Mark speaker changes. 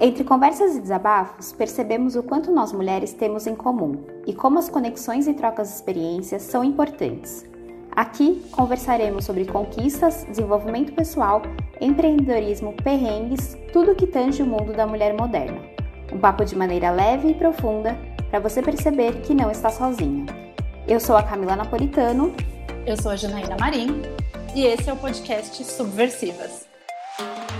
Speaker 1: Entre conversas e desabafos, percebemos o quanto nós mulheres temos em comum e como as conexões e trocas de experiências são importantes. Aqui conversaremos sobre conquistas, desenvolvimento pessoal, empreendedorismo, perrengues, tudo que tange o mundo da mulher moderna. Um papo de maneira leve e profunda para você perceber que não está sozinha. Eu sou a Camila Napolitano.
Speaker 2: Eu sou a Janaína Marim. E esse é o podcast Subversivas.